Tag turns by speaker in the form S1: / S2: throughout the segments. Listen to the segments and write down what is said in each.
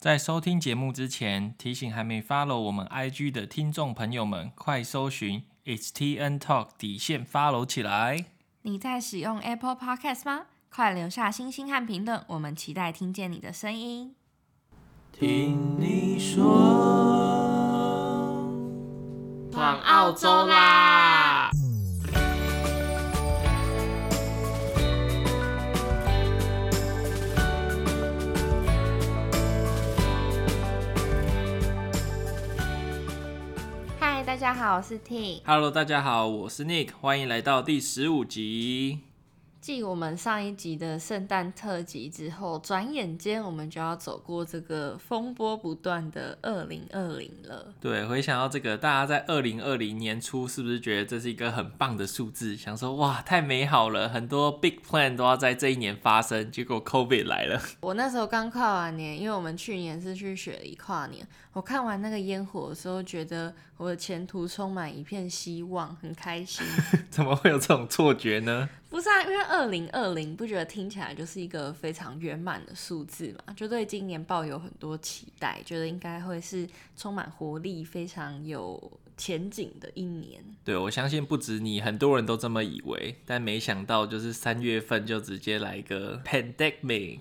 S1: 在收听节目之前，提醒还没 follow 我们 IG 的听众朋友们，快搜寻 It's TN Talk 底线 follow 起来。
S2: 你在使用 Apple Podcast 吗？快留下星星和评论，我们期待听见你的声音。
S1: 听你说，
S2: 往澳洲啦！大家好，我是 T。
S1: Hello，大家好，我是 Nick。欢迎来到第十五集。
S2: 继我们上一集的圣诞特辑之后，转眼间我们就要走过这个风波不断的二零二零了。
S1: 对，回想到这个，大家在二零二零年初是不是觉得这是一个很棒的数字？想说哇，太美好了，很多 big plan 都要在这一年发生。结果 COVID 来了。
S2: 我那时候刚跨完年，因为我们去年是去雪梨跨年。我看完那个烟火的时候，觉得我的前途充满一片希望，很开心。
S1: 怎么会有这种错觉呢？
S2: 不是啊，因为二零二零不觉得听起来就是一个非常圆满的数字嘛？就对今年抱有很多期待，觉得应该会是充满活力、非常有前景的一年。
S1: 对，我相信不止你，很多人都这么以为，但没想到就是三月份就直接来一个 pandemic。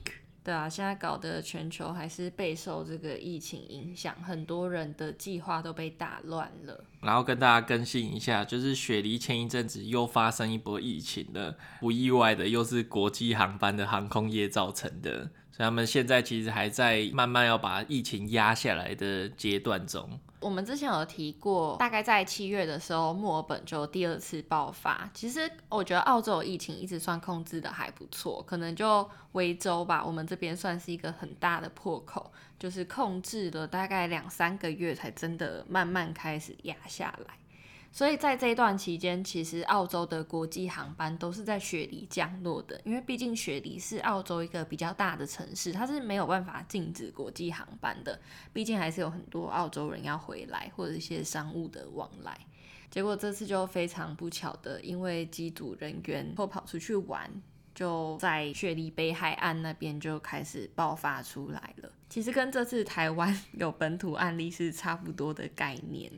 S2: 对啊，现在搞得全球还是备受这个疫情影响，很多人的计划都被打乱了。
S1: 然后跟大家更新一下，就是雪梨前一阵子又发生一波疫情了，不意外的又是国际航班的航空业造成的，所以他们现在其实还在慢慢要把疫情压下来的阶段中。
S2: 我们之前有提过，大概在七月的时候，墨尔本就第二次爆发。其实我觉得澳洲疫情一直算控制的还不错，可能就维州吧，我们这边算是一个很大的破口，就是控制了大概两三个月，才真的慢慢开始压下来。所以在这一段期间，其实澳洲的国际航班都是在雪梨降落的，因为毕竟雪梨是澳洲一个比较大的城市，它是没有办法禁止国际航班的。毕竟还是有很多澳洲人要回来，或者一些商务的往来。结果这次就非常不巧的，因为机组人员偷跑出去玩，就在雪梨北海岸那边就开始爆发出来了。其实跟这次台湾 有本土案例是差不多的概念。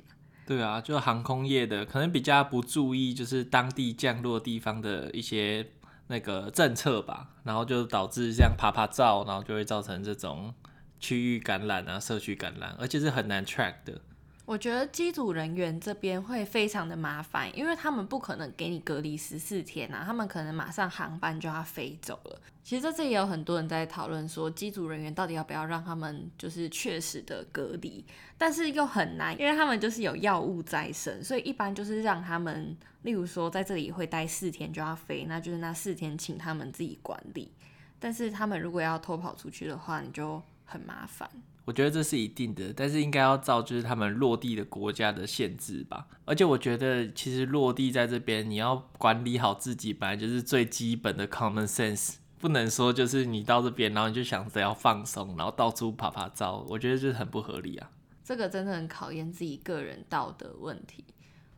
S1: 对啊，就航空业的可能比较不注意，就是当地降落地方的一些那个政策吧，然后就导致这样啪啪照，然后就会造成这种区域感染啊、社区感染，而且是很难 track 的。
S2: 我觉得机组人员这边会非常的麻烦，因为他们不可能给你隔离十四天啊，他们可能马上航班就要飞走了。其实这里也有很多人在讨论说，机组人员到底要不要让他们就是确实的隔离，但是又很难，因为他们就是有药物在身，所以一般就是让他们，例如说在这里会待四天就要飞，那就是那四天请他们自己管理。但是他们如果要偷跑出去的话，你就很麻烦。
S1: 我觉得这是一定的，但是应该要照就是他们落地的国家的限制吧。而且我觉得其实落地在这边，你要管理好自己，本来就是最基本的 common sense，不能说就是你到这边，然后你就想着要放松，然后到处爬爬。照，我觉得这是很不合理啊。
S2: 这个真的很考验自己个人道德问题。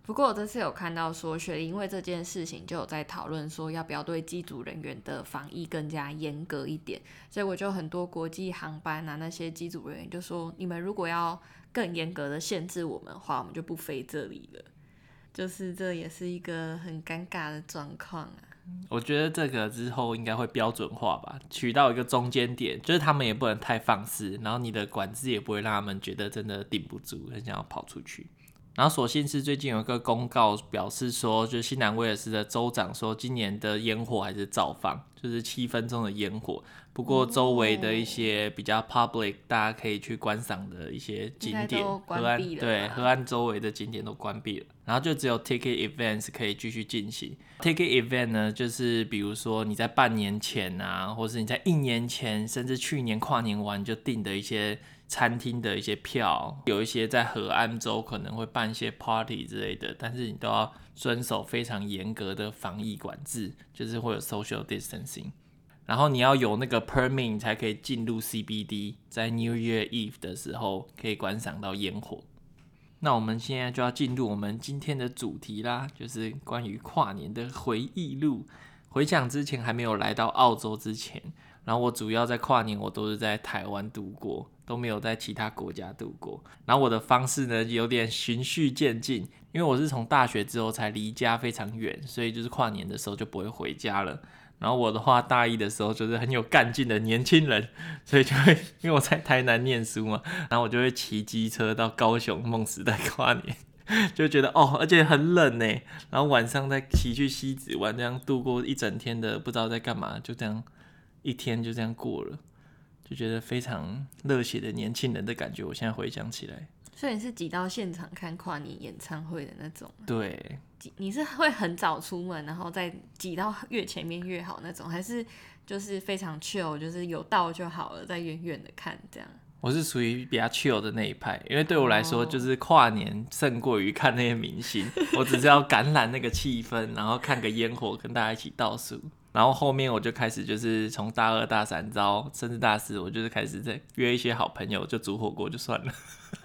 S2: 不过我这次有看到说，雪梨因为这件事情就有在讨论说，要不要对机组人员的防疫更加严格一点。所以我就很多国际航班啊，那些机组人员就说，你们如果要更严格的限制我们的话，我们就不飞这里了。就是这也是一个很尴尬的状况啊。
S1: 我觉得这个之后应该会标准化吧，取到一个中间点，就是他们也不能太放肆，然后你的管制也不会让他们觉得真的顶不住，很想要跑出去。然后所幸是最近有一个公告表示说，就是新南威尔士的州长说，今年的烟火还是照放，就是七分钟的烟火。不过周围的一些比较 public，大家可以去观赏的一些景点，河岸对河岸周围的景点都关闭了。然后就只有 ticket events 可以继续进行。ticket event 呢，就是比如说你在半年前啊，或是你在一年前，甚至去年跨年完就订的一些。餐厅的一些票，有一些在河岸州可能会办一些 party 之类的，但是你都要遵守非常严格的防疫管制，就是会有 social distancing。然后你要有那个 permit 才可以进入 CBD，在 New Year Eve 的时候可以观赏到烟火。那我们现在就要进入我们今天的主题啦，就是关于跨年的回忆录。回想之前还没有来到澳洲之前。然后我主要在跨年，我都是在台湾度过，都没有在其他国家度过。然后我的方式呢，有点循序渐进，因为我是从大学之后才离家非常远，所以就是跨年的时候就不会回家了。然后我的话，大一的时候就是很有干劲的年轻人，所以就会因为我在台南念书嘛，然后我就会骑机车到高雄梦时代跨年。就觉得哦，而且很冷呢，然后晚上再骑去西子湾，这样度过一整天的不知道在干嘛，就这样一天就这样过了，就觉得非常热血的年轻人的感觉。我现在回想起来，
S2: 所以你是挤到现场看跨年演唱会的那种？
S1: 对，
S2: 你是会很早出门，然后再挤到越前面越好那种，还是就是非常 chill，就是有到就好了，在远远的看这样？
S1: 我是属于比较 chill 的那一派，因为对我来说，就是跨年胜过于看那些明星。Oh. 我只是要感染那个气氛，然后看个烟火，跟大家一起倒数。然后后面我就开始，就是从大二、大三招，甚至大四，我就是开始在约一些好朋友，就煮火锅就算了。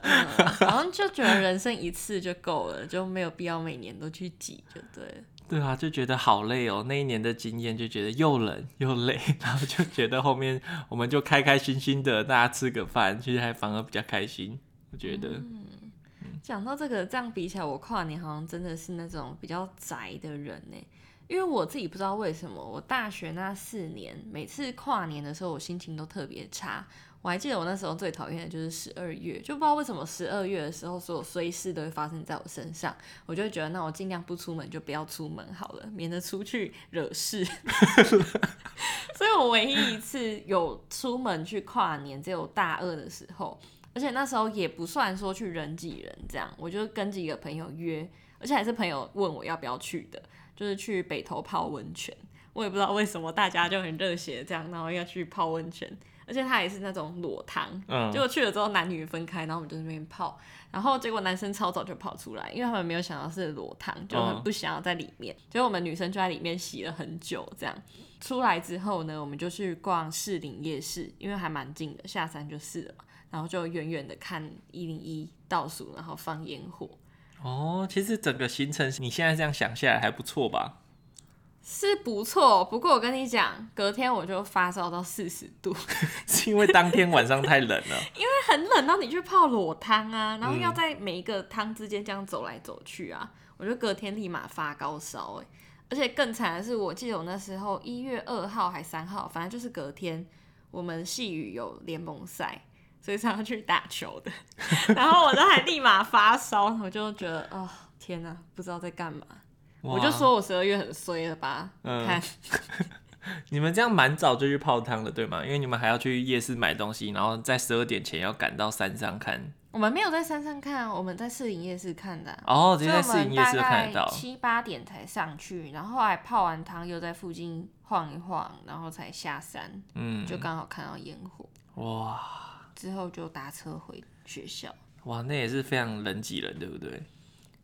S2: 嗯，好像就觉得人生一次就够了，就没有必要每年都去挤，就对了。
S1: 对啊，就觉得好累哦。那一年的经验就觉得又冷又累，然后就觉得后面我们就开开心心的大家吃个饭，其实还反而比较开心。我觉得，嗯，
S2: 讲到这个，这样比起来，我跨年好像真的是那种比较宅的人呢。因为我自己不知道为什么，我大学那四年每次跨年的时候，我心情都特别差。我还记得我那时候最讨厌的就是十二月，就不知道为什么十二月的时候所有衰事都会发生在我身上，我就会觉得那我尽量不出门就不要出门好了，免得出去惹事。所以我唯一一次有出门去跨年，只有大二的时候，而且那时候也不算说去人挤人这样，我就跟几个朋友约，而且还是朋友问我要不要去的，就是去北投泡温泉。我也不知道为什么大家就很热血这样，然后要去泡温泉。而且它也是那种裸汤，嗯，结果去了之后男女分开，然后我们就在那边泡，然后结果男生超早就跑出来，因为他们没有想到是裸汤，就很不想要在里面，结果我们女生就在里面洗了很久，这样出来之后呢，我们就去逛士林夜市，因为还蛮近的，下山就是了嘛，然后就远远的看一零一倒数，然后放烟火。
S1: 哦，其实整个行程你现在这样想下来还不错吧？
S2: 是不错，不过我跟你讲，隔天我就发烧到四十度，
S1: 是因为当天晚上太冷了。
S2: 因为很冷，然后你去泡裸汤啊，然后要在每一个汤之间这样走来走去啊，嗯、我就隔天立马发高烧哎，而且更惨的是，我记得我那时候一月二号还三号，反正就是隔天我们系羽有联盟赛，所以才要去打球的，然后我都还立马发烧，我就觉得哦天哪，不知道在干嘛。我就说我十二月很衰了吧？嗯，看
S1: 你们这样蛮早就去泡汤了，对吗？因为你们还要去夜市买东西，然后在十二点前要赶到山上看。
S2: 我们没有在山上看，我们在市营夜市看的。
S1: 哦，直接在市营夜市就看得到。
S2: 七八点才上去，然后后来泡完汤又在附近晃一晃，然后才下山。嗯，就刚好看到烟火。哇！之后就搭车回学校。
S1: 哇，那也是非常人挤人，对不对？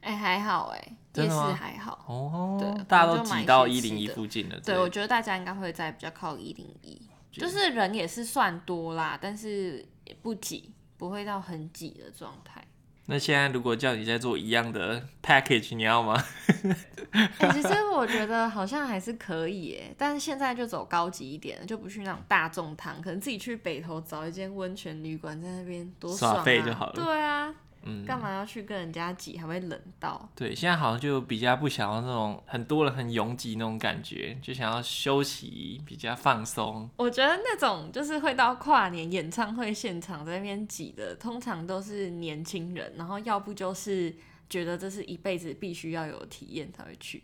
S2: 哎、欸，还好哎、欸，夜市还好哦。对，
S1: 大家都挤到一零一附近了。
S2: 对，我觉得大家应该会在比较靠一零一，就是人也是算多啦，但是也不挤，不会到很挤的状态。
S1: 那现在如果叫你再做一样的 package，你要吗？
S2: 哎、欸，其实我觉得好像还是可以耶，但是现在就走高级一点，就不去那种大众汤，可能自己去北投找一间温泉旅馆，在那边多爽啊！
S1: 耍废就好了。
S2: 对啊。嗯，干嘛要去跟人家挤，还会冷到？
S1: 对，现在好像就比较不想要那种很多人很拥挤那种感觉，就想要休息，比较放松。
S2: 我觉得那种就是会到跨年演唱会现场在那边挤的，通常都是年轻人，然后要不就是觉得这是一辈子必须要有体验才会去。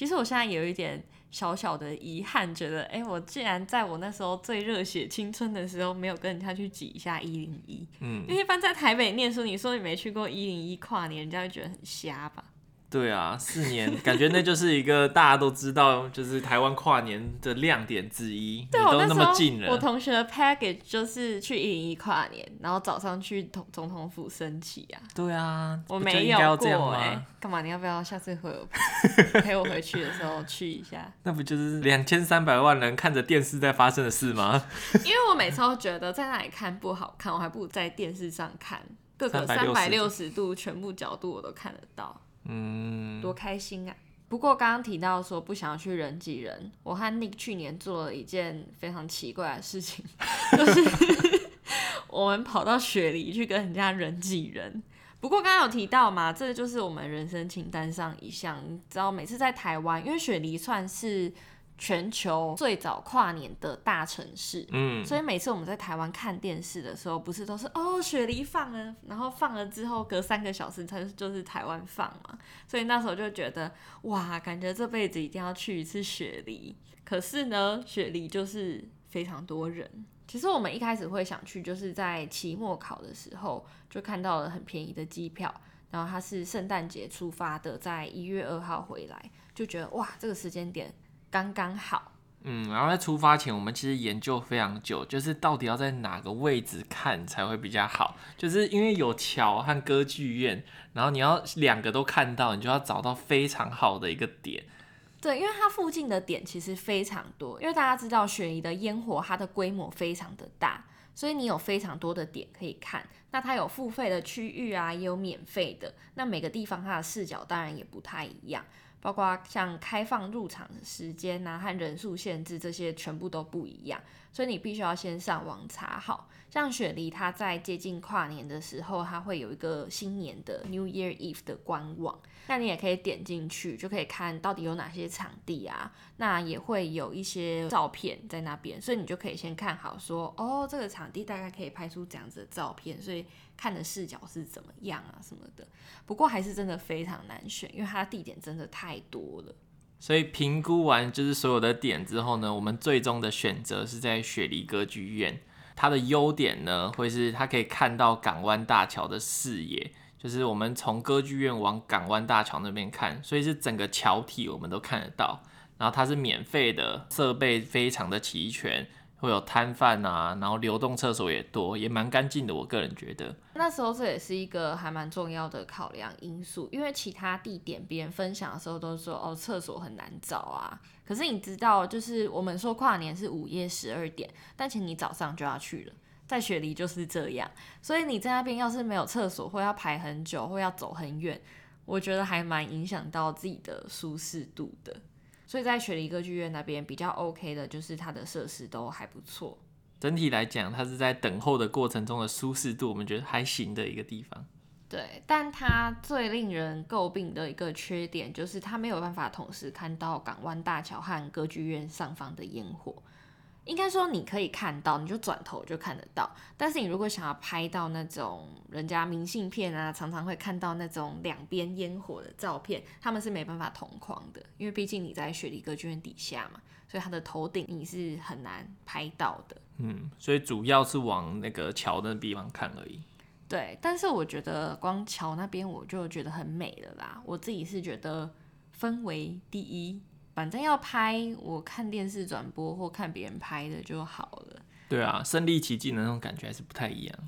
S2: 其实我现在有一点小小的遗憾，觉得，哎、欸，我竟然在我那时候最热血青春的时候，没有跟人家去挤一下一零一。嗯，因为一般在台北念书，你说你没去过一零一跨年，人家会觉得很瞎吧？
S1: 对啊，四年，感觉那就是一个大家都知道，就是台湾跨年的亮点之一。
S2: 对，
S1: 都那么近了。
S2: 我同学的 package 就是去一零一跨年，然后早上去总总统府升旗啊。
S1: 对啊，
S2: 我没有过哎、欸。干嘛？你要不要下次回我 陪我回去的时候去一下？
S1: 那不就是两千三百万人看着电视在发生的事吗？
S2: 因为我每次都觉得在那里看不好看，我还不如在电视上看，各个三百六十度全部角度我都看得到。嗯，多开心啊！不过刚刚提到说不想要去人挤人，我和 Nick 去年做了一件非常奇怪的事情，就是 我们跑到雪梨去跟人家人挤人。不过刚刚有提到嘛，这就是我们人生清单上一项。你知道每次在台湾，因为雪梨算是全球最早跨年的大城市，嗯，所以每次我们在台湾看电视的时候，不是都是哦雪梨放了，然后放了之后隔三个小时才就是台湾放嘛，所以那时候就觉得哇，感觉这辈子一定要去一次雪梨。可是呢，雪梨就是非常多人。其实我们一开始会想去，就是在期末考的时候就看到了很便宜的机票，然后它是圣诞节出发的，在一月二号回来，就觉得哇，这个时间点刚刚好。
S1: 嗯，然后在出发前，我们其实研究非常久，就是到底要在哪个位置看才会比较好，就是因为有桥和歌剧院，然后你要两个都看到，你就要找到非常好的一个点。
S2: 对，因为它附近的点其实非常多，因为大家知道雪梨的烟火它的规模非常的大，所以你有非常多的点可以看。那它有付费的区域啊，也有免费的。那每个地方它的视角当然也不太一样，包括像开放入场的时间啊和人数限制这些全部都不一样，所以你必须要先上网查好。像雪梨，它在接近跨年的时候，它会有一个新年的 New Year Eve 的官网，那你也可以点进去，就可以看到底有哪些场地啊。那也会有一些照片在那边，所以你就可以先看好说，哦，这个场地大概可以拍出这样子的照片，所以看的视角是怎么样啊什么的。不过还是真的非常难选，因为它地点真的太多了。
S1: 所以评估完就是所有的点之后呢，我们最终的选择是在雪梨歌剧院。它的优点呢，会是它可以看到港湾大桥的视野，就是我们从歌剧院往港湾大桥那边看，所以是整个桥体我们都看得到。然后它是免费的，设备非常的齐全。会有摊贩啊，然后流动厕所也多，也蛮干净的。我个人觉得，
S2: 那时候这也是一个还蛮重要的考量因素，因为其他地点别人分享的时候都说哦，厕所很难找啊。可是你知道，就是我们说跨年是午夜十二点，但其实你早上就要去了，在雪梨就是这样。所以你在那边要是没有厕所，或要排很久，或要走很远，我觉得还蛮影响到自己的舒适度的。所以在雪梨歌剧院那边比较 OK 的，就是它的设施都还不错。
S1: 整体来讲，它是在等候的过程中的舒适度，我们觉得还行的一个地方。
S2: 对，但它最令人诟病的一个缺点，就是它没有办法同时看到港湾大桥和歌剧院上方的烟火。应该说你可以看到，你就转头就看得到。但是你如果想要拍到那种人家明信片啊，常常会看到那种两边烟火的照片，他们是没办法同框的，因为毕竟你在雪梨歌剧院底下嘛，所以它的头顶你是很难拍到的。
S1: 嗯，所以主要是往那个桥的地方看而已。
S2: 对，但是我觉得光桥那边我就觉得很美了啦。我自己是觉得氛围第一。反正要拍，我看电视转播或看别人拍的就好了。
S1: 对啊，身临其境的那种感觉还是不太一样。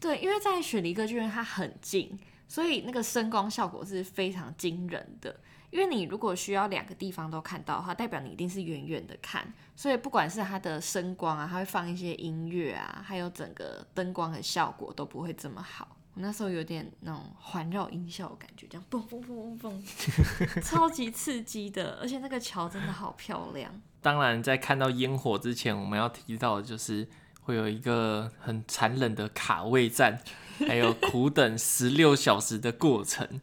S2: 对，因为在雪梨歌剧院它很近，所以那个声光效果是非常惊人的。因为你如果需要两个地方都看到的话，代表你一定是远远的看，所以不管是它的声光啊，它会放一些音乐啊，还有整个灯光的效果都不会这么好。我那时候有点那种环绕音效的感觉，这样嘣嘣嘣嘣嘣，超级刺激的，而且那个桥真的好漂亮。
S1: 当然，在看到烟火之前，我们要提到的就是会有一个很残忍的卡位战，还有苦等十六小时的过程。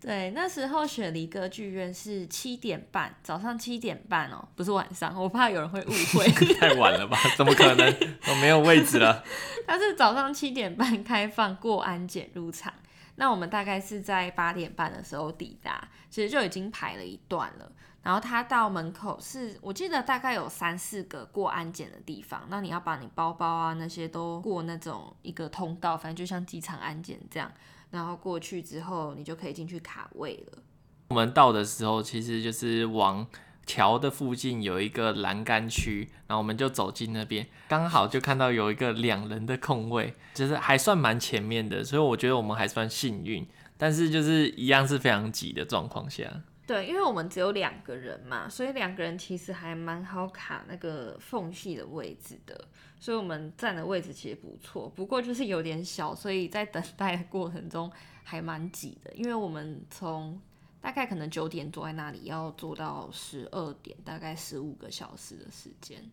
S2: 对，那时候雪梨歌剧院是七点半，早上七点半哦，不是晚上，我怕有人会误会。
S1: 太晚了吧？怎么可能？我没有位置了。
S2: 它是早上七点半开放过安检入场，那我们大概是在八点半的时候抵达，其实就已经排了一段了。然后他到门口是我记得大概有三四个过安检的地方，那你要把你包包啊那些都过那种一个通道，反正就像机场安检这样。然后过去之后，你就可以进去卡位了。
S1: 我们到的时候，其实就是往桥的附近有一个栏杆区，然后我们就走进那边，刚好就看到有一个两人的空位，就是还算蛮前面的，所以我觉得我们还算幸运。但是就是一样是非常挤的状况下。
S2: 对，因为我们只有两个人嘛，所以两个人其实还蛮好卡那个缝隙的位置的，所以我们站的位置其实不错，不过就是有点小，所以在等待的过程中还蛮挤的，因为我们从大概可能九点坐在那里，要坐到十二点，大概十五个小时的时间，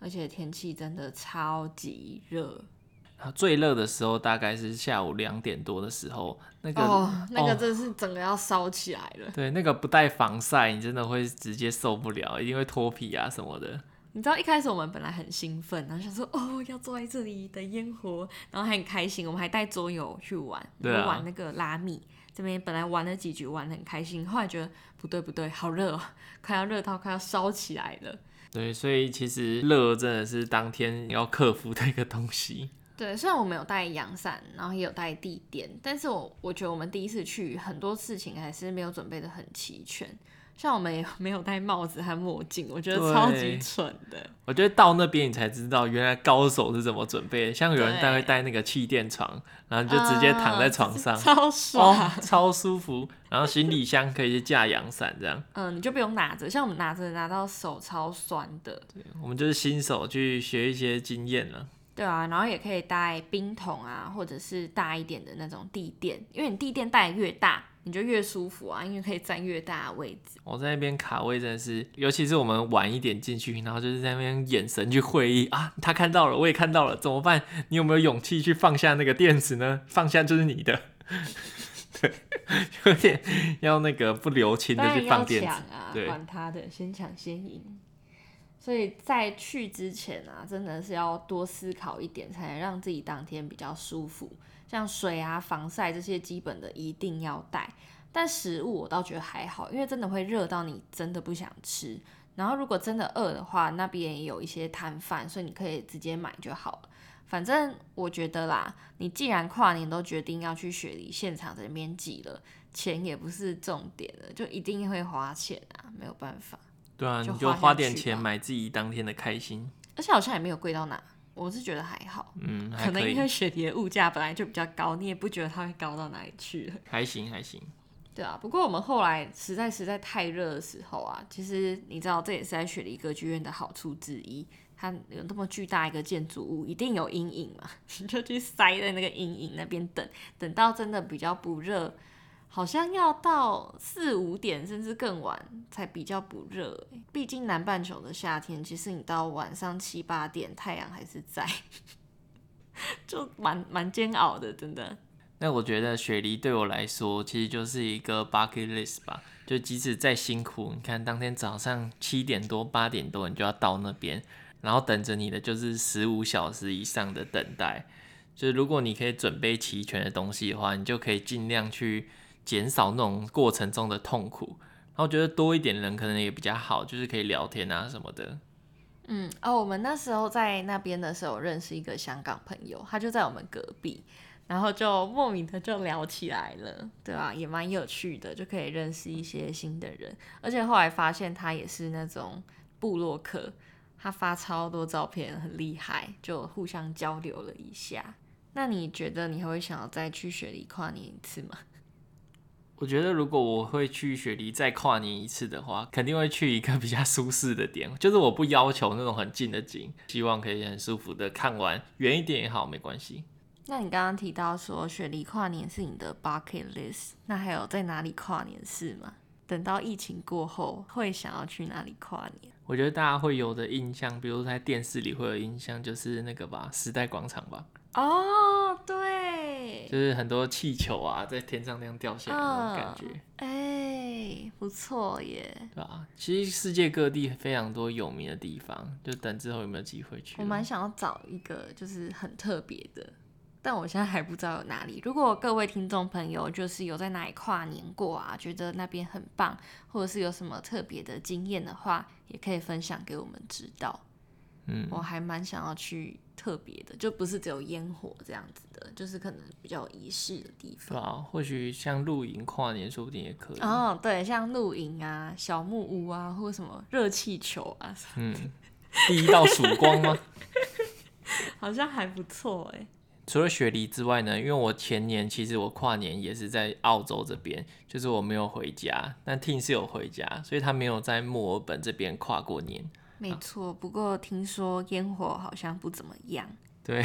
S2: 而且天气真的超级热。
S1: 最热的时候大概是下午两点多的时候，那个
S2: 哦，那个真是整个要烧起来了。
S1: 对，那个不带防晒，你真的会直接受不了，一定会脱皮啊什么的。
S2: 你知道一开始我们本来很兴奋，然后想说哦，要坐在这里等烟火，然后还很开心，我们还带桌游去玩，对啊，玩那个拉米。这边本来玩了几局，玩得很开心，后来觉得不对不对，好热哦，快要热到快要烧起来了。
S1: 对，所以其实热真的是当天要克服的一个东西。
S2: 对，虽然我们有带阳伞，然后也有带地垫，但是我我觉得我们第一次去很多事情还是没有准备的很齐全，像我们也 没有戴帽子和墨镜，我觉得超级蠢的。
S1: 我觉得到那边你才知道原来高手是怎么准备的，像有人带会带那个气垫床，然后就直接躺在床上，呃、
S2: 超爽、
S1: 哦，超舒服。然后行李箱可以架阳伞这样，
S2: 嗯，你就不用拿着，像我们拿着拿到手超酸的。
S1: 对，我们就是新手去学一些经验了。
S2: 对啊，然后也可以带冰桶啊，或者是大一点的那种地垫，因为你地垫带越大，你就越舒服啊，因为可以占越大的位置。
S1: 我在那边卡位真的是，尤其是我们晚一点进去，然后就是在那边眼神去会意啊，他看到了，我也看到了，怎么办？你有没有勇气去放下那个垫子呢？放下就是你的，对，有点要那个不留情的去放垫子，
S2: 啊、对，管他的，先抢先赢。所以在去之前啊，真的是要多思考一点，才能让自己当天比较舒服。像水啊、防晒这些基本的一定要带。但食物我倒觉得还好，因为真的会热到你真的不想吃。然后如果真的饿的话，那边也有一些摊贩，所以你可以直接买就好了。反正我觉得啦，你既然跨年都决定要去雪梨现场这边挤了，钱也不是重点了，就一定会花钱啊，没有办法。
S1: 对啊，你就花点钱买自己当天的开心，
S2: 而且好像也没有贵到哪，我是觉得还好。
S1: 嗯，
S2: 可，可能因为雪梨的物价本来就比较高，你也不觉得它会高到哪里去了。
S1: 还行还行。
S2: 对啊，不过我们后来实在实在太热的时候啊，其实你知道这也是在雪梨歌剧院的好处之一，它有那么巨大一个建筑物，一定有阴影嘛，你就去塞在那个阴影那边等，等到真的比较不热。好像要到四五点甚至更晚才比较不热，毕竟南半球的夏天，其实你到晚上七八点太阳还是在，就蛮蛮煎熬的，真的。
S1: 那我觉得雪梨对我来说，其实就是一个 bucket list 吧，就即使再辛苦，你看当天早上七点多八点多你就要到那边，然后等着你的就是十五小时以上的等待，就是如果你可以准备齐全的东西的话，你就可以尽量去。减少那种过程中的痛苦，然后觉得多一点人可能也比较好，就是可以聊天啊什么的。
S2: 嗯，哦，我们那时候在那边的时候认识一个香港朋友，他就在我们隔壁，然后就莫名的就聊起来了，对啊，也蛮有趣的，就可以认识一些新的人，而且后来发现他也是那种部落客，他发超多照片，很厉害，就互相交流了一下。那你觉得你还会想要再去雪梨跨年一次吗？
S1: 我觉得如果我会去雪梨再跨年一次的话，肯定会去一个 比较舒适的点，就是我不要求那种很近的景，希望可以很舒服的看完，远一点也好，没关系。
S2: 那你刚刚提到说雪梨跨年是你的 bucket list，那还有在哪里跨年是吗？等到疫情过后，会想要去哪里跨年？
S1: 我觉得大家会有的印象，比如在电视里会有印象，就是那个吧，时代广场吧。
S2: 哦，对，
S1: 就是很多气球啊，在天上那样掉下来那种感觉，
S2: 哎、欸，不错耶，
S1: 对啊？其实世界各地非常多有名的地方，就等之后有没有机会去。
S2: 我蛮想要找一个就是很特别的，但我现在还不知道有哪里。如果各位听众朋友就是有在哪里跨年过啊，觉得那边很棒，或者是有什么特别的经验的话，也可以分享给我们知道。嗯，我还蛮想要去特别的，就不是只有烟火这样子的，就是可能比较有仪式的地方。
S1: 对啊，或许像露营跨年，说不定也可以。
S2: 哦，对，像露营啊、小木屋啊，或者什么热气球啊。
S1: 嗯，第一道曙光吗？
S2: 好像还不错哎。
S1: 除了雪梨之外呢，因为我前年其实我跨年也是在澳洲这边，就是我没有回家，但 Ting 是有回家，所以他没有在墨尔本这边跨过年。
S2: 没错，不过听说烟火好像不怎么样。
S1: 对，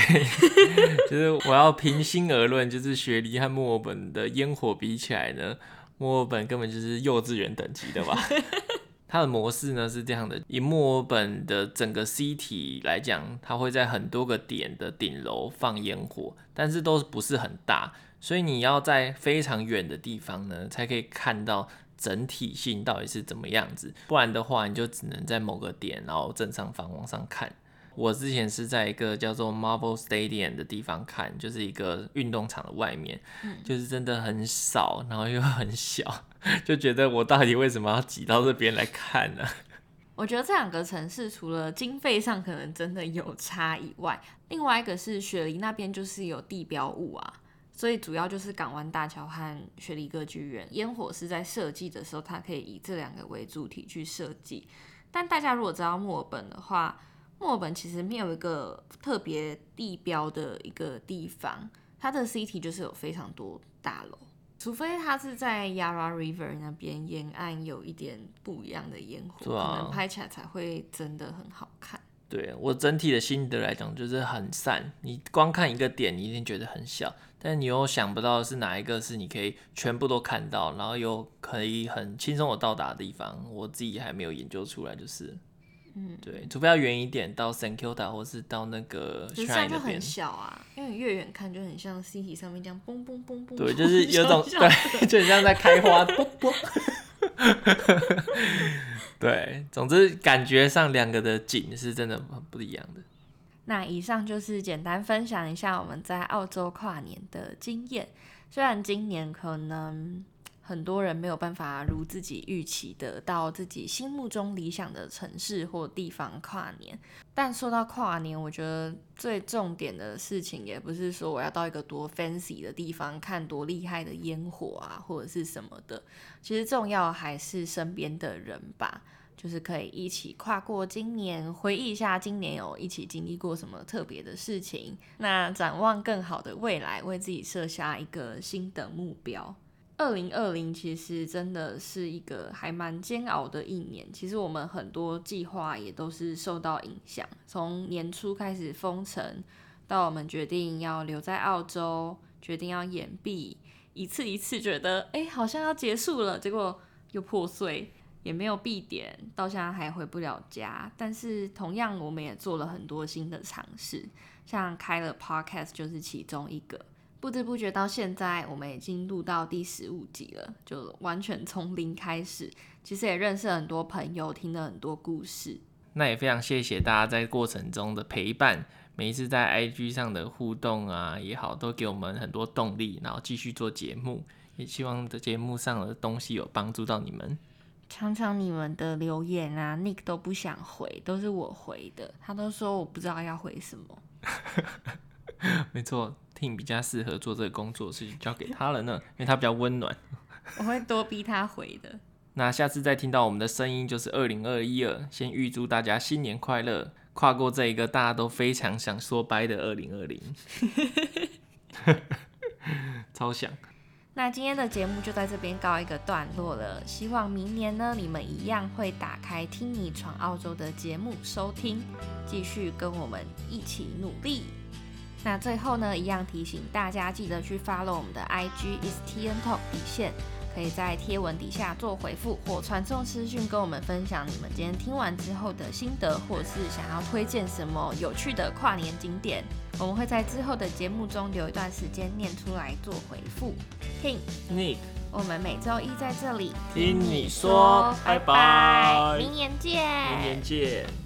S1: 就是我要平心而论，就是雪梨和墨尔本的烟火比起来呢，墨尔本根本就是幼稚园等级的吧。它的模式呢是这样的：以墨尔本的整个 city 来讲，它会在很多个点的顶楼放烟火，但是都不是很大，所以你要在非常远的地方呢，才可以看到整体性到底是怎么样子。不然的话，你就只能在某个点，然后正上方往上看。我之前是在一个叫做 Marvel Stadium 的地方看，就是一个运动场的外面，嗯，就是真的很少，然后又很小，就觉得我到底为什么要挤到这边来看呢？
S2: 我觉得这两个城市除了经费上可能真的有差以外，另外一个是雪梨那边就是有地标物啊，所以主要就是港湾大桥和雪梨歌剧院，烟火是在设计的时候，它可以以这两个为主体去设计。但大家如果知道墨尔本的话，墨尔本其实没有一个特别地标的一个地方，它的 city 就是有非常多大楼，除非它是在 Yarra River 那边沿岸有一点不一样的烟火，啊，可能拍起来才会真的很好看。
S1: 对，我整体的心得来讲就是很散，你光看一个点，你一定觉得很小，但你又想不到是哪一个是你可以全部都看到，然后又可以很轻松的到达的地方，我自己还没有研究出来，就是。嗯，对，除非要远一点，到 Kilda 或是到那个其实就
S2: 很小啊，因为越远看就很像 City 上面这样嘣嘣嘣嘣。
S1: 对，就是 有种对，就很像在开花，嘣嘣。对，总之感觉上两个的景是真的很不一样的。
S2: 那以上就是简单分享一下我们在澳洲跨年的经验，虽然今年可能。很多人没有办法如自己预期的到自己心目中理想的城市或地方跨年，但说到跨年，我觉得最重点的事情也不是说我要到一个多 fancy 的地方看多厉害的烟火啊，或者是什么的，其实重要还是身边的人吧，就是可以一起跨过今年，回忆一下今年有一起经历过什么特别的事情，那展望更好的未来，为自己设下一个新的目标。二零二零其实真的是一个还蛮煎熬的一年。其实我们很多计划也都是受到影响。从年初开始封城，到我们决定要留在澳洲，决定要延毕，一次一次觉得哎、好像要结束了，结果又破碎，也没有毕点，到现在还回不了家。但是同样，我们也做了很多新的尝试，像开了 Podcast 就是其中一个。不知不觉到现在，我们已经录到第十五集了，就完全从零开始。其实也认识了很多朋友，听了很多故事。
S1: 那也非常谢谢大家在过程中的陪伴，每一次在 IG 上的互动啊也好，都给我们很多动力，然后继续做节目。也希望这节目上的东西有帮助到你们。
S2: 常常你们的留言啊，Nick 都不想回，都是我回的。他都说我不知道要回什么。
S1: 没错 t。比较适合做这个工作，事情交给他了呢，因为他比较温暖。
S2: 我会多逼他回的。
S1: 那下次再听到我们的声音，就是二零二一了。先预祝大家新年快乐，跨过这一个大家都非常想说拜的二零二零。超想。
S2: 那今天的节目就在这边告一个段落了。希望明年呢，你们一样会打开听你闯澳洲的节目收听，继续跟我们一起努力。那最后呢，一样提醒大家，记得去 follow 我们的 IG istntalk 底线，可以在贴文底下做回复或传送私讯跟我们分享你们今天听完之后的心得，或者是想要推荐什么有趣的跨年景点，我们会在之后的节目中留一段时间念出来做回复。Ting
S1: Nick，
S2: 我们每周一在这里。
S1: 听你说，拜拜，
S2: 明年见，
S1: 明年见。